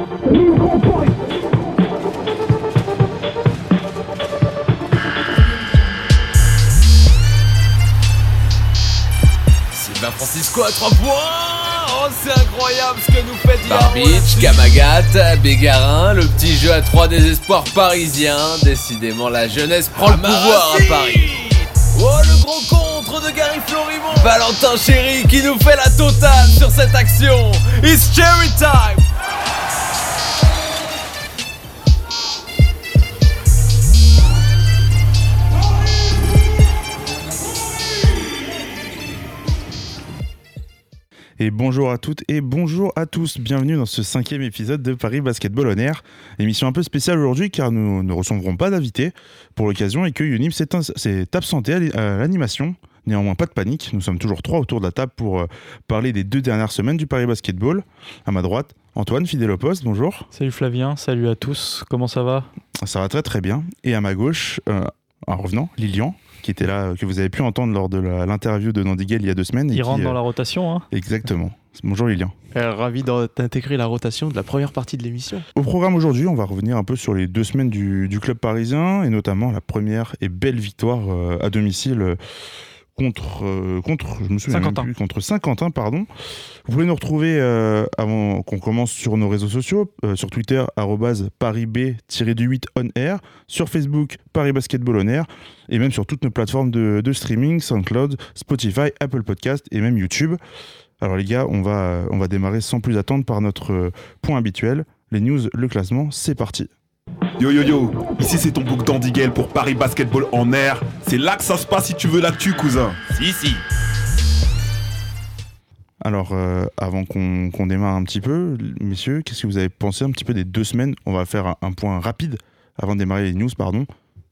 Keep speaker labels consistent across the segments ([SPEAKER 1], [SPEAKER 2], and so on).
[SPEAKER 1] Sylvain Francisco à 3 points Oh c'est incroyable ce que nous fait
[SPEAKER 2] Barbic, Kamagat, Bégarin, le petit jeu à 3 désespoirs parisiens. Décidément, la jeunesse prend le pouvoir à Paris.
[SPEAKER 1] Oh le gros contre de Gary Florimont
[SPEAKER 2] Valentin Chéri qui nous fait la totale sur cette action.
[SPEAKER 1] It's cherry time
[SPEAKER 3] Et bonjour à toutes et bonjour à tous. Bienvenue dans ce cinquième épisode de Paris Basketball on Air. Émission un peu spéciale aujourd'hui car nous ne recevrons pas d'invités pour l'occasion et que Unip s'est absenté à l'animation. Néanmoins, pas de panique. Nous sommes toujours trois autour de la table pour euh, parler des deux dernières semaines du Paris Basketball. À ma droite, Antoine, fidèle au poste, bonjour.
[SPEAKER 4] Salut Flavien, salut à tous, comment ça va?
[SPEAKER 3] Ça va très très bien. Et à ma gauche, euh, en revenant, Lilian, qui était là, que vous avez pu entendre lors de l'interview de Nandiguel il y a deux semaines. et
[SPEAKER 4] Il
[SPEAKER 3] qui,
[SPEAKER 4] rentre dans
[SPEAKER 3] euh,
[SPEAKER 4] la rotation, hein
[SPEAKER 3] Exactement. Bonjour Lilian.
[SPEAKER 5] Euh, ravi d'intégrer la rotation de la première partie de l'émission.
[SPEAKER 3] Au programme aujourd'hui, on va revenir un peu sur les deux semaines du, du club parisien et notamment la première et belle victoire euh, à domicile euh, contre, euh, contre, je me souviens plus, contre Saint-Quentin, pardon. Vous pouvez nous retrouver euh, avant qu'on commence sur nos réseaux sociaux, euh, sur Twitter @parisb-du8 on air, sur Facebook Paris Basketball on air et même sur toutes nos plateformes de, de streaming, SoundCloud, Spotify, Apple Podcast et même YouTube. Alors les gars, on va, on va démarrer sans plus attendre par notre euh, point habituel, les news, le classement, c'est parti.
[SPEAKER 6] Yo yo yo, ici c'est ton book d'Andigel pour Paris Basketball en air. C'est là que ça se passe si tu veux l'actu, cousin. Si, si.
[SPEAKER 3] Alors euh, avant qu'on démarre un petit peu, messieurs, qu'est-ce que vous avez pensé un petit peu des deux semaines? On va faire un, un point rapide avant de démarrer les news, pardon.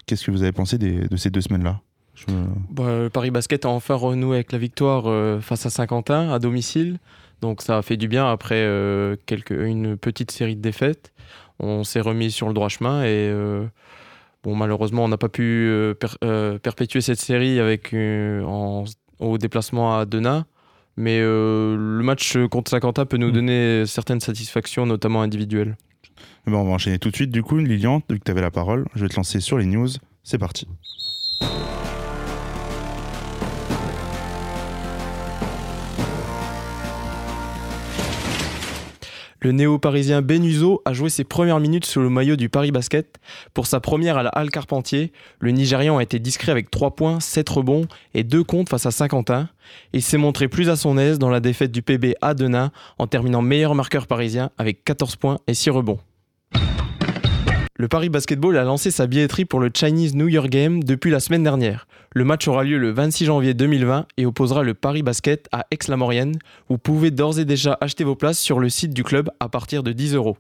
[SPEAKER 3] Qu'est-ce que vous avez pensé des- de ces deux semaines-là? Me-
[SPEAKER 5] Bah, le Paris Basket a enfin renoué avec la victoire euh, face à Saint-Quentin à domicile. Donc ça a fait du bien après euh, quelques, une petite série de défaites. On s'est remis sur le droit chemin et euh, bon, malheureusement on n'a pas pu euh, per- euh, perpétuer cette série avec, en- au déplacement à Denain. Mais le match contre Saint-Quentin peut nous
[SPEAKER 3] Mm.
[SPEAKER 5] donner certaines satisfactions, notamment individuelles.
[SPEAKER 3] Eh ben, on va enchaîner tout de suite. Du coup, Lilian, vu que tu avais la parole, je vais te lancer sur les news. C'est parti.
[SPEAKER 5] Le néo-parisien Benuzo a joué ses premières minutes sous le maillot du Paris Basket. Pour sa première à la Halle Carpentier, le Nigérian a été discret avec 3 points, 7 rebonds et 2 comptes face à Saint-Quentin. Il s'est montré plus à son aise dans la défaite du PB à Denain en terminant meilleur marqueur parisien avec 14 points et 6 rebonds. Le Paris Basketball a lancé sa billetterie pour le Chinese New Year Game depuis la semaine dernière. Le match aura lieu le 26 janvier 2020 et opposera le Paris Basket à Aix-la-Maurienne. Vous pouvez d'ores et déjà acheter vos places sur le site du club à partir de 10 euros.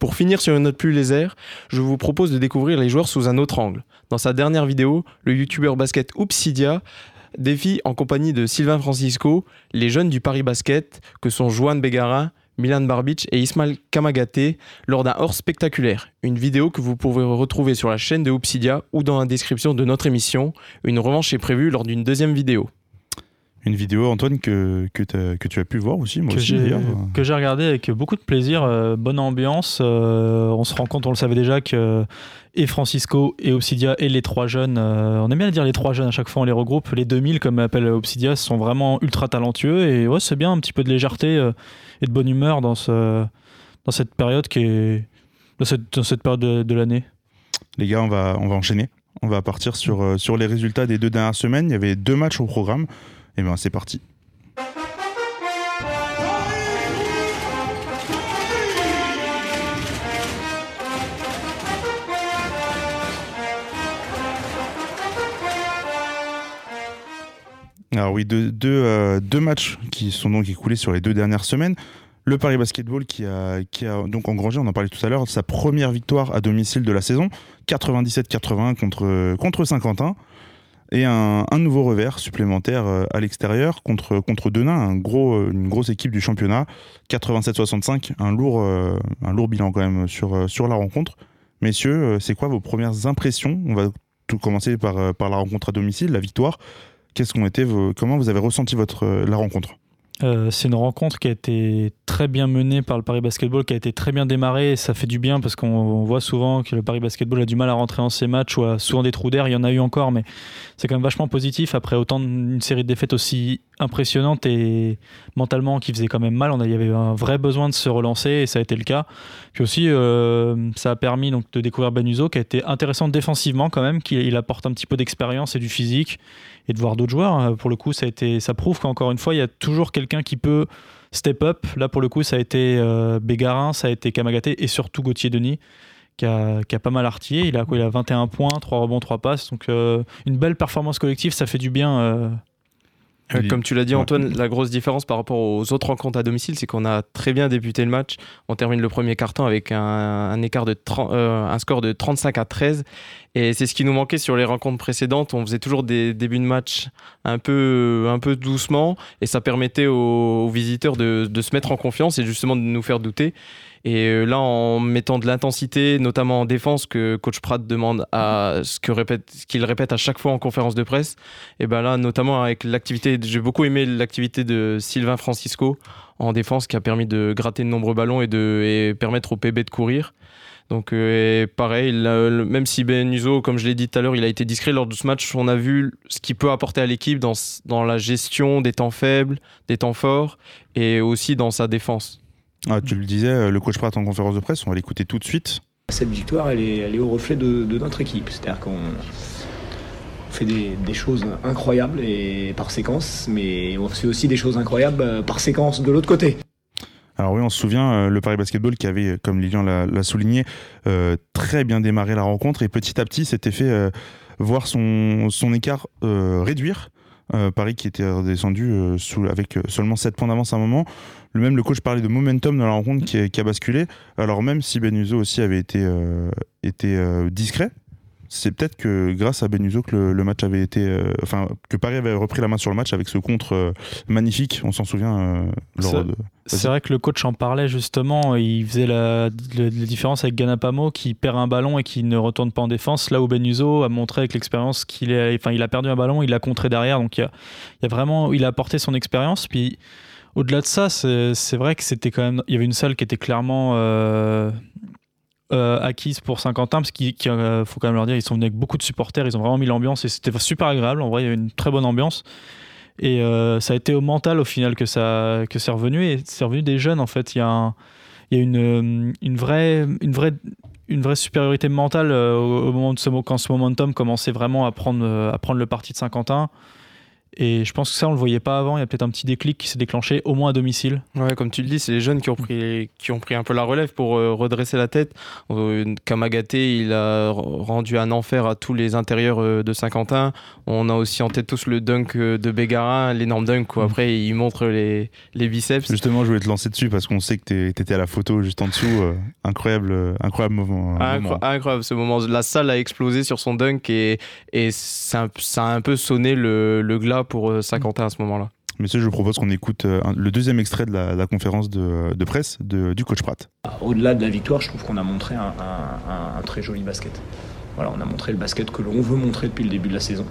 [SPEAKER 5] Pour finir sur une note plus légère, je vous propose de découvrir les joueurs sous un autre angle. Dans sa dernière vidéo, le youtubeur basket Oupsidia défie en compagnie de Sylvain Francisco les jeunes du Paris Basket que sont Joan Bégarin, Milan Barbic et Ismail Kamagaté lors d'un hors spectaculaire. Une vidéo que vous pouvez retrouver sur la chaîne de Oupsidia ou dans la description de notre émission. Une revanche est prévue lors d'une deuxième vidéo.
[SPEAKER 3] Une vidéo, Antoine, que, que, tu as pu voir aussi, moi
[SPEAKER 4] que
[SPEAKER 3] aussi d'ailleurs.
[SPEAKER 4] que j'ai regardé avec beaucoup de plaisir, euh, bonne ambiance. euh, on se rend compte, on le savait déjà que et Francisco et Obsidia et les trois jeunes, euh, on aime bien dire les trois jeunes à chaque fois, on les regroupe. Les 2000 comme appelle Obsidia sont vraiment ultra talentueux et ouais, c'est bien un petit peu de légèreté et de bonne humeur dans ce dans cette période qui est dans cette, dans cette période de, de l'année.
[SPEAKER 3] Les gars, on va, on va enchaîner. On va partir sur, sur les résultats des deux dernières semaines. Il y avait deux matchs au programme. Et bien, c'est parti. Alors oui, deux, euh, deux matchs qui sont donc écoulés sur les deux dernières semaines. Le Paris Basketball qui a, qui a donc engrangé, on en parlait tout à l'heure, sa première victoire à domicile de la saison, 97-81 contre, contre Saint-Quentin. Et un, nouveau revers supplémentaire euh, à l'extérieur contre, contre Denain, euh, une grosse équipe du championnat, 87-65, un lourd, euh, un lourd bilan quand même sur, sur la rencontre. Messieurs, c'est quoi vos premières impressions? On va tout commencer par, par la rencontre à domicile, la victoire. Qu'est-ce comment vous avez ressenti votre, la rencontre?
[SPEAKER 4] Euh, c'est une rencontre qui a été très bien menée par le Paris Basketball, qui a été très bien démarrée. Et ça fait du bien parce qu'on voit souvent que le Paris Basketball a du mal à rentrer en ces matchs ou a souvent des trous d'air. Il y en a eu encore, mais c'est quand même vachement positif. Après autant d'une série de défaites aussi impressionnante et mentalement qui faisait quand même mal, on il y avait un vrai besoin de se relancer et ça a été le cas. Puis aussi, euh, ça a permis donc de découvrir Benuso qui a été intéressant défensivement quand même, qu'il apporte un petit peu d'expérience et du physique et de voir d'autres joueurs. Euh, pour le coup, ça, a été, ça prouve qu'encore une fois, il y a toujours quelqu'un qui peut step up. Là, pour le coup, ça a été euh, Bégarin, ça a été Kamagaté et surtout Gauthier Denis. Qui a, qui pas mal artillé. Il a, il a 21 points, 3 rebonds, 3 passes. Donc euh, une belle performance collective, ça fait du bien euh,
[SPEAKER 5] comme tu l'as dit, Antoine, la grosse différence par rapport aux autres rencontres à domicile, c'est qu'on a très bien débuté le match. On termine le premier carton avec un, écart de euh, un score de 35 à 13. Et c'est ce qui nous manquait sur les rencontres précédentes. On faisait toujours des débuts de match un peu, un peu doucement. Et ça permettait aux, visiteurs de, de, se mettre en confiance et justement de nous faire douter. Et euh, là, en mettant de l'intensité, notamment en défense, que coach Pratt demande à ce qu'il répète, qu'il répète à chaque fois en conférence de presse, et ben là, notamment avec l'activité, j'ai beaucoup aimé l'activité de Sylvain Francisco en défense qui a permis de gratter de nombreux ballons et de et permettre au PB de courir. Donc euh, pareil, même si Ben Uzo, comme je l'ai dit tout à l'heure, il a été discret lors de ce match, on a vu ce qu'il peut apporter à l'équipe dans, dans la gestion des temps faibles, des temps forts et aussi dans sa défense.
[SPEAKER 3] Ah, tu le disais, euh, le coach Pratt en conférence de presse, on va l'écouter tout de suite.
[SPEAKER 7] Cette victoire, elle est, elle est au reflet de, notre équipe. C'est-à-dire qu'on fait des, choses incroyables et par séquence, mais on fait aussi des choses incroyables euh, par séquence de l'autre côté.
[SPEAKER 3] Alors oui, on se souvient, euh, le Paris Basketball qui avait, comme Lilian l'a souligné, très bien démarré la rencontre et petit à petit s'était fait voir son, son écart réduire. Paris qui était redescendu sous, avec seulement 7 points d'avance à un moment. Le même le coach parlait de momentum dans la rencontre qui a, basculé. Alors même si Benuso aussi avait été, euh, euh, discret, c'est peut-être que grâce à Benuso que le, match avait été, euh, enfin que Paris avait repris la main sur le match avec ce contre magnifique. On s'en souvient.
[SPEAKER 4] c'est vrai que le coach en parlait justement. Il faisait la, différence avec Ganapamo qui perd un ballon et qui ne retourne pas en défense. Là où Benuso a montré avec l'expérience qu'il enfin il a perdu un ballon, il l'a contré derrière. Donc il y a, il y a vraiment, il a apporté son expérience. Puis au-delà de ça, c'est vrai que c'était quand même. Il y avait une salle qui était clairement euh, euh, acquise pour Saint-Quentin, parce qu'il euh, faut quand même leur dire, ils sont venus avec beaucoup de supporters, ils ont vraiment mis l'ambiance et c'était super agréable. En vrai, il y avait une très bonne ambiance. Et ça a été au mental au final que ça que c'est revenu et c'est revenu des jeunes en fait. Il y a, il y a une, une, vraie, une, vraie, une vraie supériorité mentale au, moment de ce, quand ce momentum commençait vraiment à prendre, à prendre le parti de Saint-Quentin. Et je pense que ça, on le voyait pas avant. Il y a peut-être un petit déclic qui s'est déclenché, au moins à domicile.
[SPEAKER 5] Ouais, comme tu le dis, c'est les jeunes qui ont pris, qui ont pris un peu la relève pour euh, redresser la tête. Euh, Kamagate, il a rendu un enfer à tous les intérieurs euh, de Saint-Quentin. On a aussi en tête tous le dunk de Bégarin, l'énorme dunk où mm. après il montre les, les, biceps.
[SPEAKER 3] Justement, je voulais te lancer dessus parce qu'on sait que tu étais à la photo juste en dessous. incroyable, incroyable moment,
[SPEAKER 5] Incroyable ce moment. La salle a explosé sur son dunk et, et ça, ça a un peu sonné le, le glas pour euh, Saint-Quentin à ce moment-là.
[SPEAKER 3] Monsieur, je propose qu'on écoute euh, le deuxième extrait de la, conférence de, presse du coach Pratt.
[SPEAKER 7] Au-delà de la victoire, je trouve qu'on a montré un, très joli basket. Voilà, on a montré le basket que l'on veut montrer depuis le début de la saison.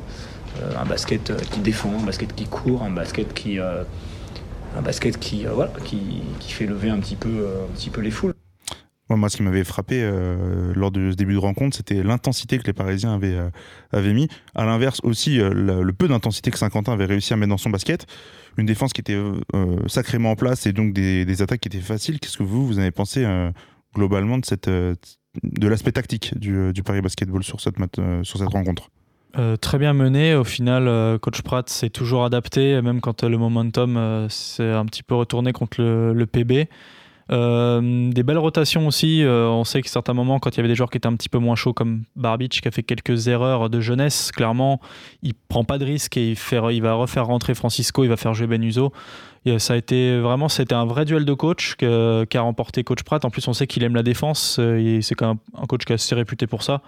[SPEAKER 7] Euh, un basket qui défend, un basket qui court, un basket qui, un basket qui, voilà, qui, qui, fait lever un petit peu, un petit peu les foules.
[SPEAKER 3] Moi, ce qui m'avait frappé euh, lors de ce début de rencontre, c'était l'intensité que les Parisiens avaient, euh, avaient mis. À l'inverse, aussi, euh, le, peu d'intensité que Saint-Quentin avait réussi à mettre dans son basket. Une défense qui était sacrément en place et donc des, attaques qui étaient faciles. Qu'est-ce que vous, vous avez pensé globalement de, cette, de l'aspect tactique du, du, Paris Basketball sur cette, sur cette rencontre?
[SPEAKER 4] Très bien mené. Au final, coach Pratt s'est toujours adapté, même quand le momentum s'est un petit peu retourné contre le PB. Euh, des belles rotations aussi. Euh, on sait qu'à certains moments, quand il y avait des joueurs qui étaient un petit peu moins chauds, comme Barbich, qui a fait quelques erreurs de jeunesse, clairement, il prend pas de risque et il, va refaire rentrer Francisco, il va faire jouer Benuso. Et ça a été vraiment, c'était un vrai duel de coach qu'a remporté coach Pratt. En plus, on sait qu'il aime la défense euh, et c'est quand même un coach qui est assez réputé pour ça.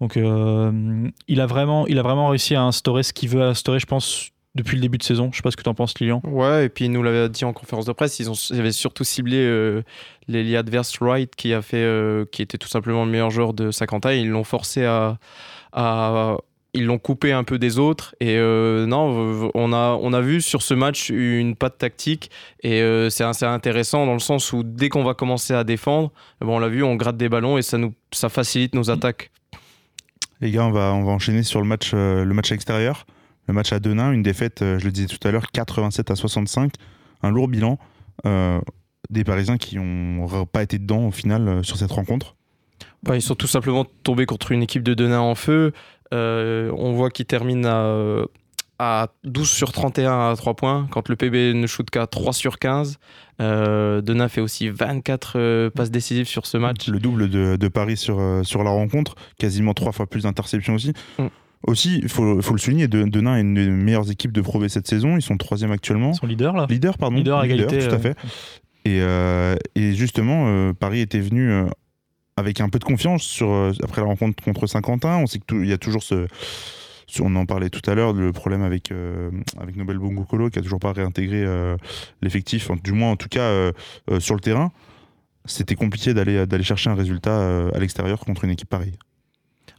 [SPEAKER 4] Donc, il, a vraiment, il a vraiment réussi à instaurer ce qu'il veut instaurer, je pense, depuis le début de saison. Je sais pas ce que tu en penses, Lilian.
[SPEAKER 5] Ouais, et puis il nous l'avait dit en conférence de presse, ils, ont, avaient surtout ciblé euh, adverse Wright qui, a fait, euh, qui était tout simplement le meilleur joueur de Saint-Quentin. Ils l'ont forcé à, à, ils l'ont coupé un peu des autres. Et euh, non, on a, on a vu sur ce match une patte tactique. Et euh, c'est assez intéressant dans le sens où dès qu'on va commencer à défendre, bon, on l'a vu, on gratte des ballons et ça, nous, ça facilite nos attaques.
[SPEAKER 3] Les gars, on va, on va enchaîner sur le match, euh, le match extérieur. Le match à Denain, une défaite, euh, je le disais tout à l'heure, 87 à 65. Un lourd bilan. Euh, des Parisiens qui n'ont pas été dedans au final euh, sur cette rencontre.
[SPEAKER 5] Bah, ils sont tout simplement tombés contre une équipe de Denain en feu. Euh, on voit qu'ils terminent à, à 12 sur 31 à 3 points, quand le PB ne shoot qu'à 3 sur 15. Euh, Denain fait aussi 24 euh, passes décisives sur ce match.
[SPEAKER 3] Le double de, de Paris sur, sur la rencontre, quasiment trois fois plus d'interceptions aussi.
[SPEAKER 5] Mm.
[SPEAKER 3] Aussi, il faut, faut le souligner, De- Denain est une des meilleures équipes de Pro B cette saison. Ils sont troisième actuellement.
[SPEAKER 4] Son leader là.
[SPEAKER 3] Leader, pardon.
[SPEAKER 4] Leader à égalité,
[SPEAKER 3] tout à
[SPEAKER 4] euh,
[SPEAKER 3] fait. Et, euh, et justement, euh, Paris était venu euh, avec un peu de confiance sur, après la rencontre contre Saint-Quentin. On sait qu'il y a toujours ce, ce- On en parlait tout à l'heure, le problème avec, avec Nobel Bongokolo qui a toujours pas réintégré l'effectif, du moins en tout cas sur le terrain. C'était compliqué d'aller d'aller chercher un résultat à l'extérieur contre une équipe pareille.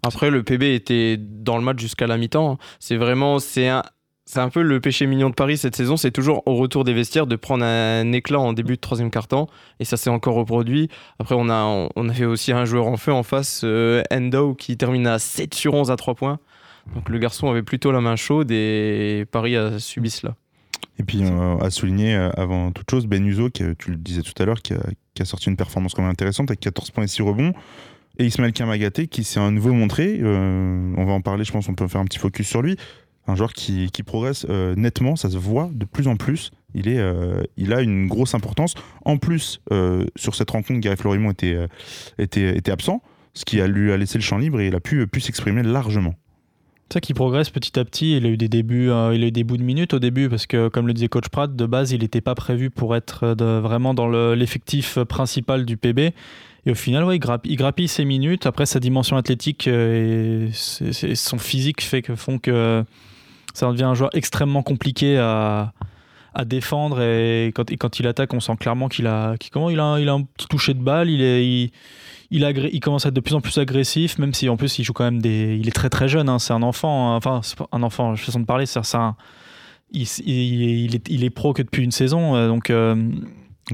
[SPEAKER 5] Après, le PB était dans le match jusqu'à la mi-temps. C'est vraiment, c'est un, c'est un peu le péché mignon de Paris cette saison. C'est toujours au retour des vestiaires de prendre un éclat en début de troisième quart-temps. Et ça s'est encore reproduit. Après, on a, on avait aussi un joueur en feu en face, euh, Endo, qui termine à 7 sur 11 à 3 points. Donc le garçon avait plutôt la main chaude et Paris a subi cela.
[SPEAKER 3] Et puis, euh, à souligner, avant toute chose, Ben Uzo, qui, euh, tu le disais tout à l'heure, qui a, qui a sorti une performance quand même intéressante avec 14 points et 6 rebonds. Et Ismaël Kamagaté, qui s'est à nouveau montré, euh, on va en parler, je pense, on peut faire un petit focus sur lui. Un joueur qui, qui progresse euh, nettement, ça se voit de plus en plus. Il, est, euh, il a une grosse importance. En plus, sur cette rencontre, Gary Florimont était, était, était absent, ce qui a, lui a laissé le champ libre et il a pu, pu s'exprimer largement.
[SPEAKER 4] C'est ça qui progresse petit à petit. Il a eu des débuts, il a eu des bouts de minutes au début parce que, comme le disait coach Pratt, de base, il n'était pas prévu pour être vraiment dans le- l'effectif principal du PB. Et au final, ouais, il, grappe- il grappille ses minutes. Après, sa dimension athlétique euh, et son physique fait que, font que ça devient un joueur extrêmement compliqué à, défendre. Et quand, il attaque, on sent clairement qu'il a, comment, il a, un- petit toucher de balle. Il est, il, commence à être de plus en plus agressif, même si en plus il joue quand même. Il est très très jeune, hein, c'est un enfant, hein. enfin, un enfant, façon de parler, c'est. Il, est, pro que depuis une saison, euh, donc euh,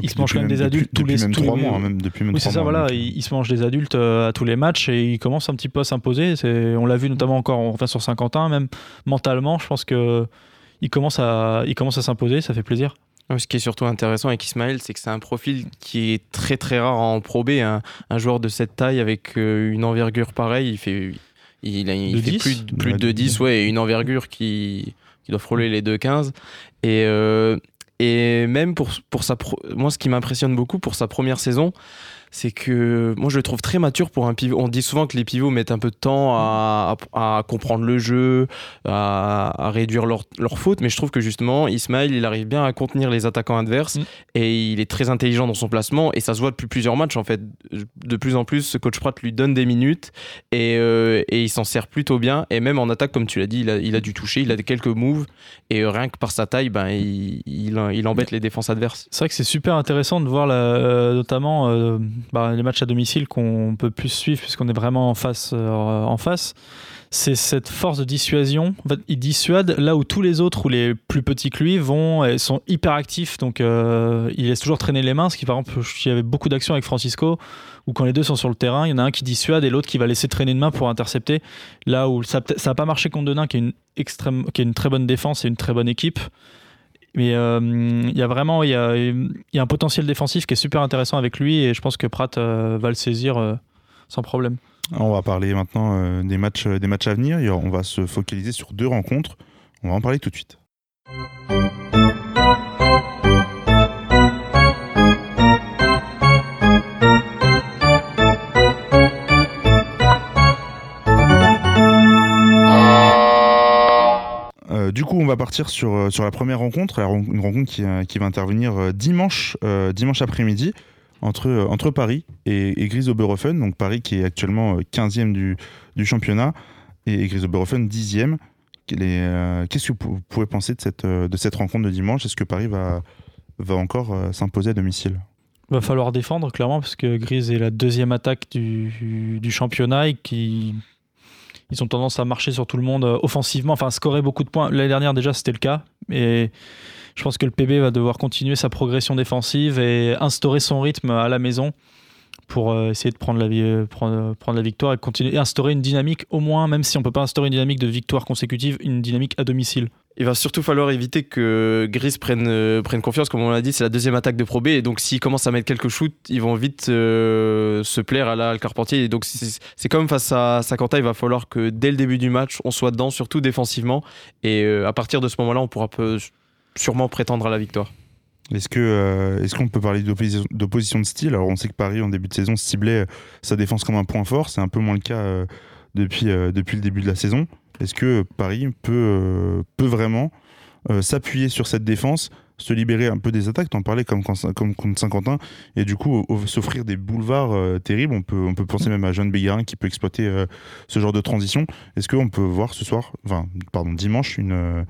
[SPEAKER 4] il se mange
[SPEAKER 3] Depuis
[SPEAKER 4] quand même des
[SPEAKER 3] depuis-
[SPEAKER 4] adultes tous
[SPEAKER 3] depuis
[SPEAKER 4] les
[SPEAKER 3] même
[SPEAKER 4] tous les-
[SPEAKER 3] mois, hein, même depuis même
[SPEAKER 4] Oui, c'est ça,
[SPEAKER 3] mois,
[SPEAKER 4] voilà,
[SPEAKER 3] donc,
[SPEAKER 4] il, il se mange des adultes euh, à tous les matchs et il commence un petit peu à s'imposer. On l'a vu notamment encore enfin, sur Saint-Quentin, même mentalement, je pense que il commence à, il commence à s'imposer, ça fait plaisir.
[SPEAKER 5] Ouais, Ce qui est surtout intéressant avec Ismaël, c'est que c'est un profil qui est très très rare en Pro B. Un, un joueur de cette taille avec euh, une envergure pareille, il fait, il, a- il fait
[SPEAKER 4] 10?
[SPEAKER 5] plus, de- plus
[SPEAKER 3] Ouais,
[SPEAKER 5] de
[SPEAKER 3] de
[SPEAKER 5] 10, ouais, et une envergure qui, qui doit frôler les 2,15. Et, euh, et même pour, sa. pro- Moi, ce qui m'impressionne beaucoup pour sa première saison, c'est que moi je le trouve très mature pour un pivot. On dit souvent que les pivots mettent un peu de temps à, à- à comprendre le jeu, à, à réduire leurs leur fautes, mais je trouve que justement Ismaël il arrive bien à contenir les attaquants adverses
[SPEAKER 4] Mm.
[SPEAKER 5] et il est très intelligent dans son placement et ça se voit depuis plusieurs matchs en fait. De plus en plus, ce coach Pratt lui donne des minutes et, euh, et il s'en sert plutôt bien et même en attaque comme tu l'as dit, il a, il a dû toucher, il a quelques moves et euh, rien que par sa taille, ben il, il, il embête les défenses adverses.
[SPEAKER 4] C'est vrai que c'est super intéressant de voir la- euh, notamment euh, bah, les matchs à domicile qu'on peut plus suivre puisqu'on est vraiment en face. euh, en face. C'est cette force de dissuasion. Il dissuade là où tous les autres ou les plus petits que lui vont sont hyper actifs. Donc euh, il laisse toujours traîner les mains. Ce qui par exemple, il y avait beaucoup d'actions avec Francisco où quand les deux sont sur le terrain, il y en a un qui dissuade et l'autre qui va laisser traîner une main pour intercepter. Là où ça n'a pas marché contre Denain qui est une extrême, qui est une très bonne défense et une très bonne équipe. Mais euh, il y a vraiment il y a, un potentiel défensif qui est super intéressant avec lui et je pense que Pratt euh, va le saisir euh, sans problème.
[SPEAKER 3] On va parler maintenant des, matchs, des matchs à venir. Et On va se focaliser sur deux rencontres. On va en parler tout de suite. Euh, du coup, on va partir sur, euh, sur la première rencontre, une rencontre qui, euh, va intervenir dimanche, dimanche après-midi entre, entre Paris et, et Grise Oberhofen. Donc Paris qui est actuellement euh, 15e du, du championnat et Grise Oberhofen 10e. Quel est, euh, Qu'est-ce que vous pouvez penser de cette, de cette rencontre de dimanche? Est-ce que Paris va, va encore s'imposer à domicile?
[SPEAKER 4] Va falloir défendre clairement parce que Grise est la deuxième attaque du, du championnat et qui ils ont tendance à marcher sur tout le monde euh, offensivement, enfin scorer beaucoup de points. L'année dernière déjà c'était le cas, et je pense que le PB va devoir continuer sa progression défensive et instaurer son rythme à la maison pour euh, essayer de prendre la, vi- euh, prendre, la victoire et continuer et instaurer une dynamique au moins, même si on peut pas instaurer une dynamique de victoire consécutive, une dynamique à domicile.
[SPEAKER 5] Il va surtout falloir éviter que Gris prenne, euh, prenne confiance. Comme on l'a dit, c'est la deuxième attaque de Pro B. Et donc, s'ils commencent à mettre quelques shoots, ils vont vite euh, se plaire à la Carpentier. Et donc, c'est comme face à Saint-Quentin, il va falloir que dès le début du match, on soit dedans, surtout défensivement. Et euh, à partir de ce moment-là, on pourra peu- sûrement prétendre à la victoire.
[SPEAKER 3] Est-ce que est-ce qu'on peut parler d'opposition de style? Alors on sait que Paris en début de saison ciblait sa défense comme un point fort, c'est un peu moins le cas depuis depuis le début de la saison. Est-ce que Paris peut euh, vraiment euh, s'appuyer sur cette défense, se libérer un peu des attaques? T'en parlais comme contre Saint-Quentin et du coup s'offrir des boulevards euh, terribles. On peut penser même à Jeanne Bégarin qui peut exploiter ce genre de transition. Est-ce qu'on peut voir ce soir, enfin pardon dimanche une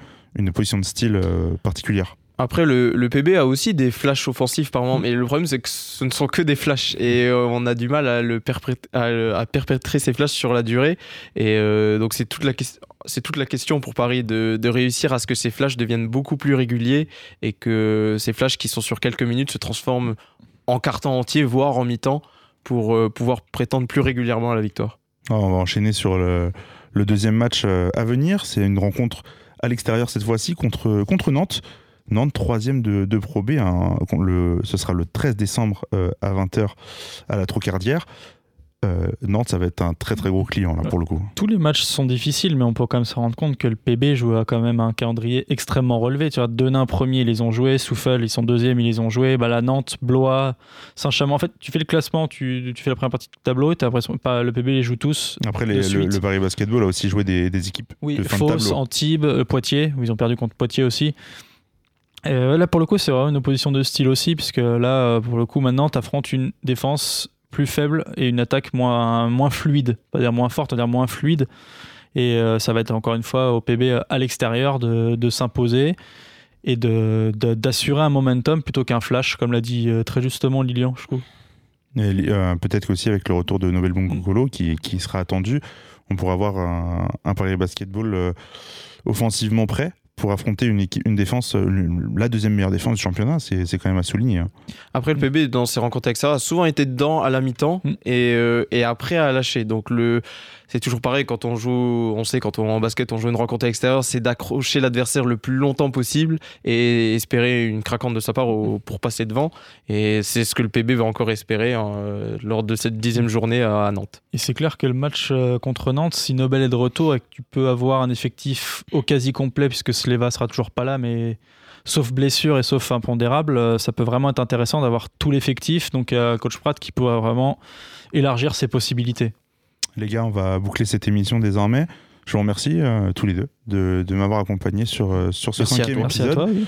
[SPEAKER 3] position de style particulière?
[SPEAKER 5] Après, le, le PB a aussi des flashs offensifs par moment, mais le problème c'est que ce ne sont que des flashs et euh, on a du mal à, le perprét- à, le- à perpétrer ces flashs sur la durée. Et euh, donc c'est toute la question. C'est toute la question pour Paris de, de réussir à ce que ces flashs deviennent beaucoup plus réguliers et que ces flashs qui sont sur quelques minutes se transforment en carton entier, voire en mi-temps, pour euh, pouvoir prétendre plus régulièrement à la victoire.
[SPEAKER 3] Ah, on va enchaîner sur le, le deuxième match à venir. C'est une rencontre à l'extérieur cette fois-ci contre, contre Nantes. Nantes, troisième de, de Pro B. hein. le, ce sera le 13 décembre euh, à 20h à la Trocardière. Euh, Nantes, ça va être un très très gros client là pour le coup.
[SPEAKER 4] Tous les matchs sont difficiles, mais on peut quand même se rendre compte que le PB joue à quand même un calendrier extrêmement relevé. Tu vois, Denain premier, ils les ont joués, Souffle, ils sont deuxième, ils les ont joués. Bah, la Nantes, Blois, Saint-Chamond. En fait, tu fais le classement, tu, tu fais la première partie du tableau, et t'as l'impression que pas- le PB les joue tous.
[SPEAKER 3] Après, les- le, Paris Basketball a aussi joué des, des équipes
[SPEAKER 4] Oui,
[SPEAKER 3] de fin de
[SPEAKER 4] Fausse,
[SPEAKER 3] tableau.
[SPEAKER 4] Antibes, euh, Poitiers, où ils ont perdu contre Poitiers aussi. Euh, là, pour le coup, c'est vraiment une opposition de style aussi, puisque là, euh, pour le coup, maintenant, tu affrontes une défense plus faible et une attaque moins, fluide. Pas dire moins forte, dire moins fluide. Et euh, ça va être encore une fois au PB à l'extérieur de, s'imposer et de- de- d'assurer un momentum plutôt qu'un flash, comme l'a dit euh, très justement Lilian, je trouve.
[SPEAKER 3] Euh, Peut-être qu'aussi avec le retour de Nobel Bongokolo qui, qui sera attendu, on pourra avoir un, un Basketball euh, offensivement prêt pour affronter une, équipe, une défense, euh, la deuxième meilleure défense du championnat. C'est c'est quand même à souligner. hein.
[SPEAKER 5] Après, le PB, dans ses rencontres avec ça, a souvent été dedans à la mi-temps
[SPEAKER 4] Mm.
[SPEAKER 5] et, euh, et après à lâcher. Donc, le, c'est toujours pareil quand on joue, on sait, quand on en basket, on joue une rencontre à l'extérieur, c'est d'accrocher l'adversaire le plus longtemps possible et espérer une craquante de sa part au- pour passer devant. Et c'est ce que le PB va encore espérer hein, lors de cette dixième journée à, Nantes.
[SPEAKER 4] Et c'est clair que le match euh, contre Nantes, si Nobel est de retour et que tu peux avoir un effectif au quasi complet, puisque Sleva sera toujours pas là, mais sauf blessure et sauf impondérable, euh, ça peut vraiment être intéressant d'avoir tout l'effectif. Donc, euh, Coach Pratt qui pourra vraiment élargir ses possibilités.
[SPEAKER 3] Les gars, on va boucler cette émission désormais. Je vous remercie euh, tous les deux de, de m'avoir accompagné sur, sur ce
[SPEAKER 5] Merci
[SPEAKER 3] cinquième
[SPEAKER 5] toi.
[SPEAKER 4] Merci à
[SPEAKER 3] épisode.
[SPEAKER 4] toi. oui.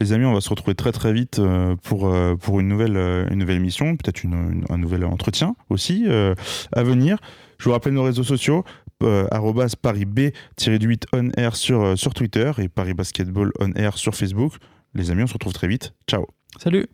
[SPEAKER 3] Les amis, on va se retrouver très très vite pour, pour une, nouvelle, une nouvelle émission, peut-être une- une- un nouvel entretien aussi euh, à venir. Je vous rappelle nos réseaux sociaux, euh, arrobas Paris B-8 on air sur, euh, sur Twitter et Paris Basketball on air sur Facebook. Les amis, on se retrouve très vite. Ciao
[SPEAKER 4] Salut